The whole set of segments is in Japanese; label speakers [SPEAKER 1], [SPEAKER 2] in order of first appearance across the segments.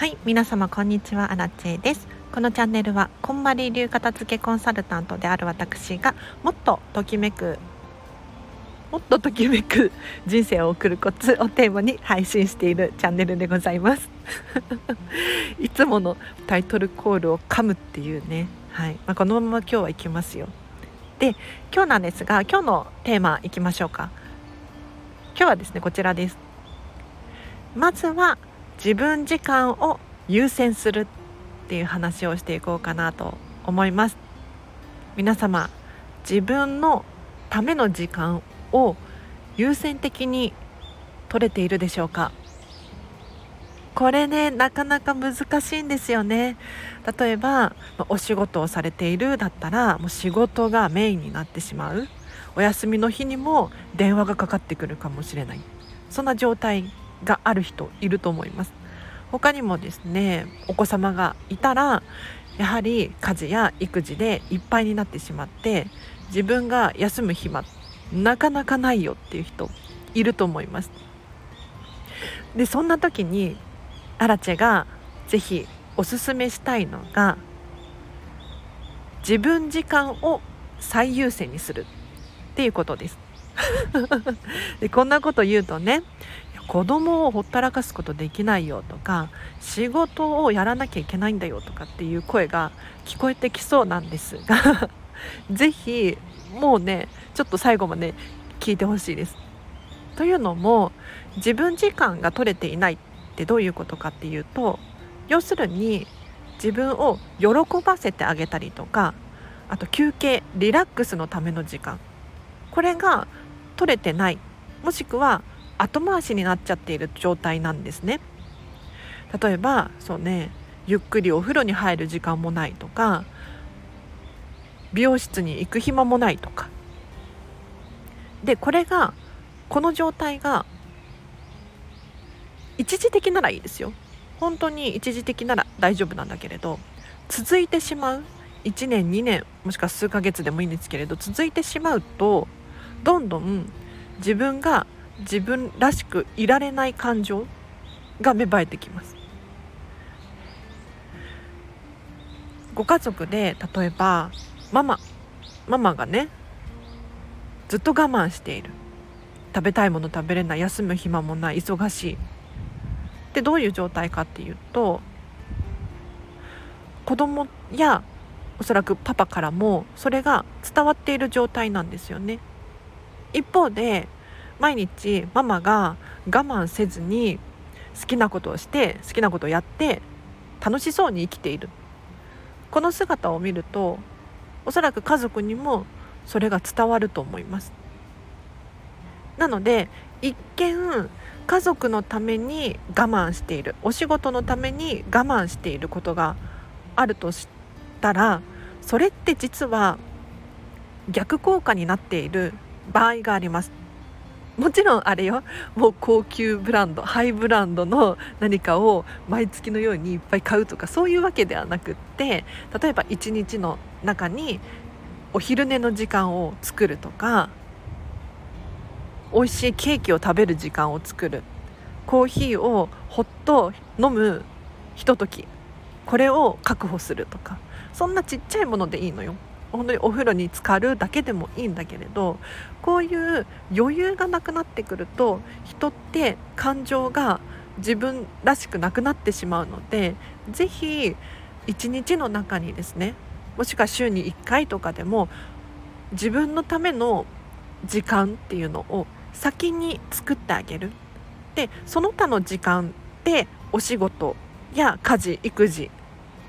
[SPEAKER 1] はい皆様こんにちは。アラチェです。このチャンネルはこんまり流片付けコンサルタントである私がもっとときめくもっとときめく 人生を送るコツをテーマに配信しているチャンネルでございます。いつものタイトルコールを噛むっていうね。はい、まあ、このまま今日は行きますよ。で今日なんですが今日のテーマいきましょうか。今日はですねこちらです。まずは自分時間を優先するっていう話をしていこうかなと思います。皆様自分のための時間を優先的に取れているでしょうか？これねなかなか難しいんですよね。例えばお仕事をされているだったらもう仕事がメインになってしまう。お休みの日にも電話がかかってくるかもしれない。そんな状態がある人いると思います。他にもですねお子様がいたらやはり家事や育児でいっぱいになってしまって自分が休む暇なかなかないよっていう人いると思います。でそんな時にアラチェがぜひおすすめしたいのが自分時間を最優先にするっていうことです。でこんなこと言うとね子供をほったらかすことできないよとか仕事をやらなきゃいけないんだよとかっていう声が聞こえてきそうなんですが 是非もうねちょっと最後まで聞いてほしいです。というのも自分時間が取れていないってどういうことかっていうと要するに自分を喜ばせてあげたりとかあと休憩リラックスのための時間これが取れてないもしくは後回しになっちゃっている状態なんですね。例えばそうねゆっくりお風呂に入る時間もないとか美容室に行く暇もないとか。でこれがこの状態が一時的ならいいですよ。本当に一時的なら大丈夫なんだけれど続いてしまう1年2年もしくは数ヶ月でもいいんですけれど続いてしまうとどんどん自分が自分らしくいられない感情が芽生えてきます。ご家族で例えばママママがねずっと我慢している。食べたいもの食べれない休む暇もない忙しい。でどういう状態かっていうと子供やおそらくパパからもそれが伝わっている状態なんですよね。一方で毎日ママが我慢せずに好きなことをして好きなことをやって楽しそうに生きている。この姿を見るとおそらく家族にもそれが伝わると思います。なので一見家族のために我慢しているお仕事のために我慢していることがあるとしたらそれって実は逆効果になっている場合があります。もちろんあれよ。もう高級ブランドハイブランドの何かを毎月のようにいっぱい買うとかそういうわけではなくって例えば一日の中にお昼寝の時間を作るとか美味しいケーキを食べる時間を作る。コーヒーをほっと飲むひととき。これを確保するとか。そんなちっちゃいものでいいのよ。本当にお風呂に浸かるだけでもいいんだけれどこういう余裕がなくなってくると人って感情が自分らしくなくなってしまうので是非一日の中にですねもしくは週に1回とかでも自分のための時間っていうのを先に作ってあげる。でその他の時間でお仕事や家事育児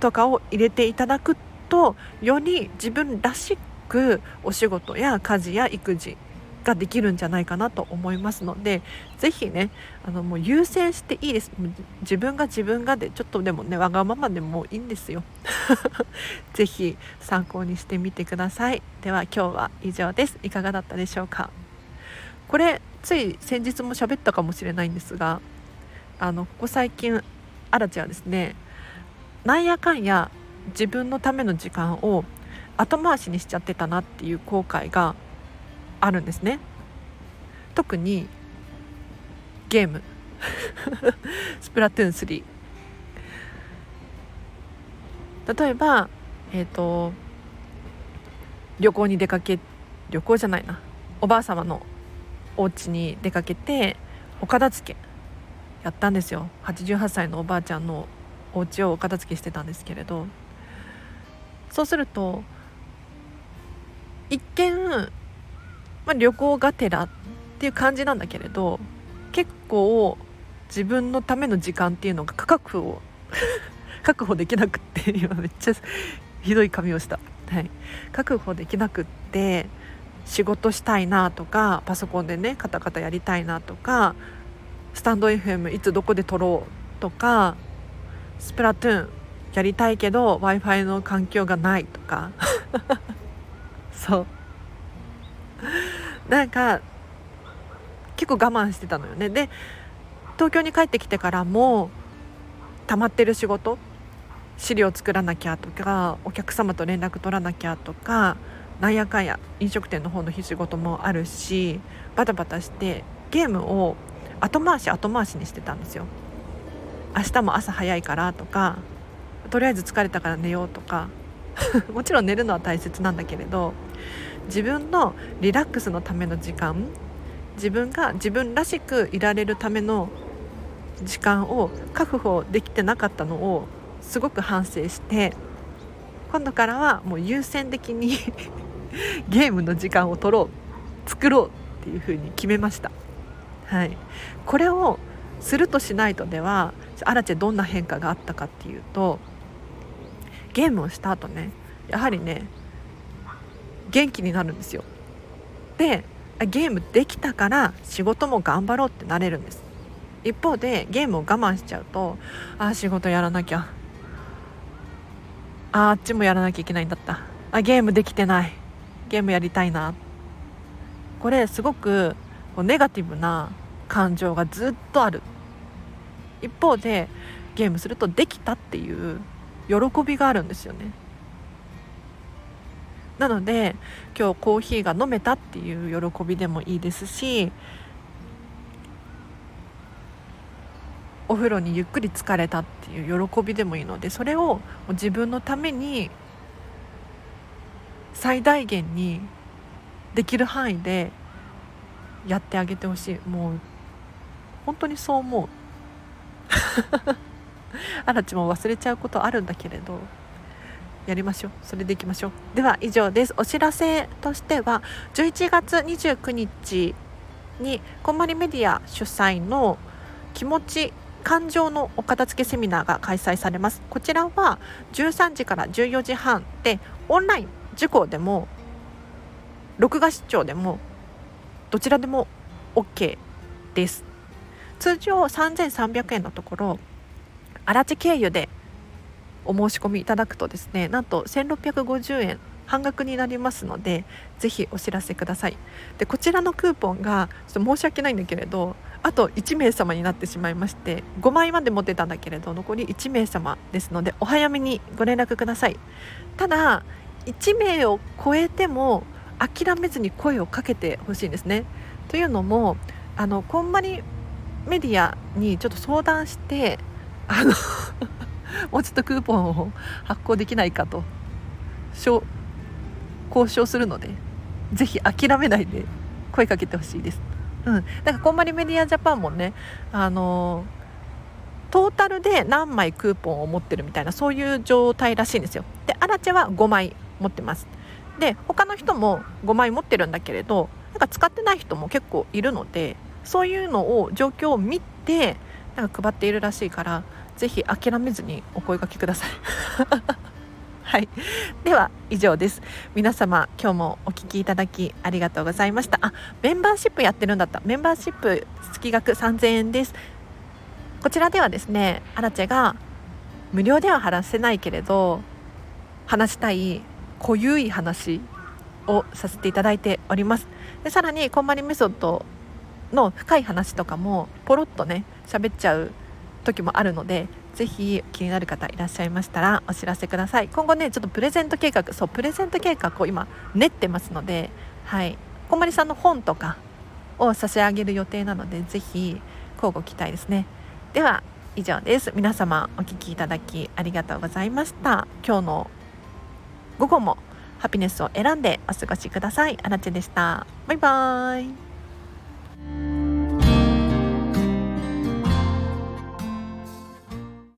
[SPEAKER 1] とかを入れていただくとより自分らしくお仕事や家事や育児ができるんじゃないかなと思いますので是非ねあのもう優先していいです。自分が自分がでちょっとでもねわがままでもいいんですよ。是非参考にしてみてください。では今日は以上です。いかがだったでしょうか？これつい先日も喋ったかもしれないんですがあのここ最近アラチはですねなんやかんや自分のための時間を後回しにしちゃってたなっていう後悔があるんですね。特にゲーム。スプラトゥーン3例えばえっ、ー、と旅行に出かけ旅行じゃないな。おばあ様のお家に出かけてお片付けやったんですよ。88歳のおばあちゃんのお家をお片付けしてたんですけれど。そうすると一見、まあ、旅行がてらっていう感じなんだけれど結構自分のための時間っていうのが確保 確保できなくって今めっちゃひどい髪をした、はい、確保できなくって仕事したいなとかパソコンでねカタカタやりたいなとかスタンド FM いつどこで撮ろうとかスプラトゥーンやりたいけど w i f i の環境がないとか。そう。なんか結構我慢してたのよね。で東京に帰ってきてからも溜まってる仕事資料作らなきゃとかお客様と連絡取らなきゃとかなんやかんや飲食店の方の仕事もあるしバタバタしてゲームを後回し後回しにしてたんですよ。明日も朝早いからとかとりあえず疲れたから寝ようとか もちろん寝るのは大切なんだけれど自分のリラックスのための時間自分が自分らしくいられるための時間を確保できてなかったのをすごく反省して今度からはもう優先的に ゲームの時間を取ろう作ろうっていうふうに決めました。はい、これをするとしないとではアラチェどんな変化があったかっていうとゲームをした後ねやはりね元気になるんですよ。でゲームできたから仕事も頑張ろうってなれるんです。一方でゲームを我慢しちゃうとああ仕事やらなきゃ。ああっちもやらなきゃいけないんだった。あゲームできてない。ゲームやりたいな。これすごくこうネガティブな感情がずっとある。一方でゲームするとできたっていう喜びがあるんですよね。なので今日コーヒーが飲めたっていう喜びでもいいですしお風呂にゆっくり疲れたっていう喜びでもいいのでそれを自分のために最大限にできる範囲でやってあげてほしい。もう本当にそう思う。あらちも忘れちゃうことあるんだけれどやりましょう。それでいきましょう。では以上です。お知らせとしては11月29日にこんまりメディア主催の気持ち感情のお片付けセミナーが開催されます。こちらは13時から14時半でオンライン受講でも録画視聴でもどちらでも OK です。通常3300円のところ荒地経由でお申し込みいただくとですねなんと1650円半額になりますのでぜひお知らせください。でこちらのクーポンがちょっと申し訳ないんだけれどあと1名様になってしまいまして5枚まで持ってたんだけれど残り1名様ですのでお早めにご連絡ください。ただ1名を超えても諦めずに声をかけてほしいんですね。というのもあのこんまりメディアにちょっと相談してあの もうちょっとクーポンを発行できないかと交渉するのでぜひ諦めないで声かけてほしいです。うん、だからこんまりメディアジャパンもねあのトータルで何枚クーポンを持ってるみたいなそういう状態らしいんですよ。でアラチェは5枚持ってます。で他の人も5枚持ってるんだけれどなんか使ってない人も結構いるのでそういうのを状況を見てなんか配っているらしいからぜひ諦めずにお声がけください。はい、では以上です。皆様今日もお聞きいただきありがとうございました。あメンバーシップやってるんだった。メンバーシップ月額3000円です。こちらではですねアラチェが無料では話せないけれど話したい濃ゆい話をさせていただいております。でさらにこんまりメソッドの深い話とかもポロッとね喋っちゃう時もあるのでぜひ気になる方いらっしゃいましたらお知らせください。今後ねちょっとプレゼント計画そうプレゼント計画を今練ってますのではい。こんまりさんの本とかを差し上げる予定なのでぜひ交互期待ですね。では以上です。皆様お聞きいただきありがとうございました。今日の午後もハピネスを選んでお過ごしください。あらちでした。バイバーイ。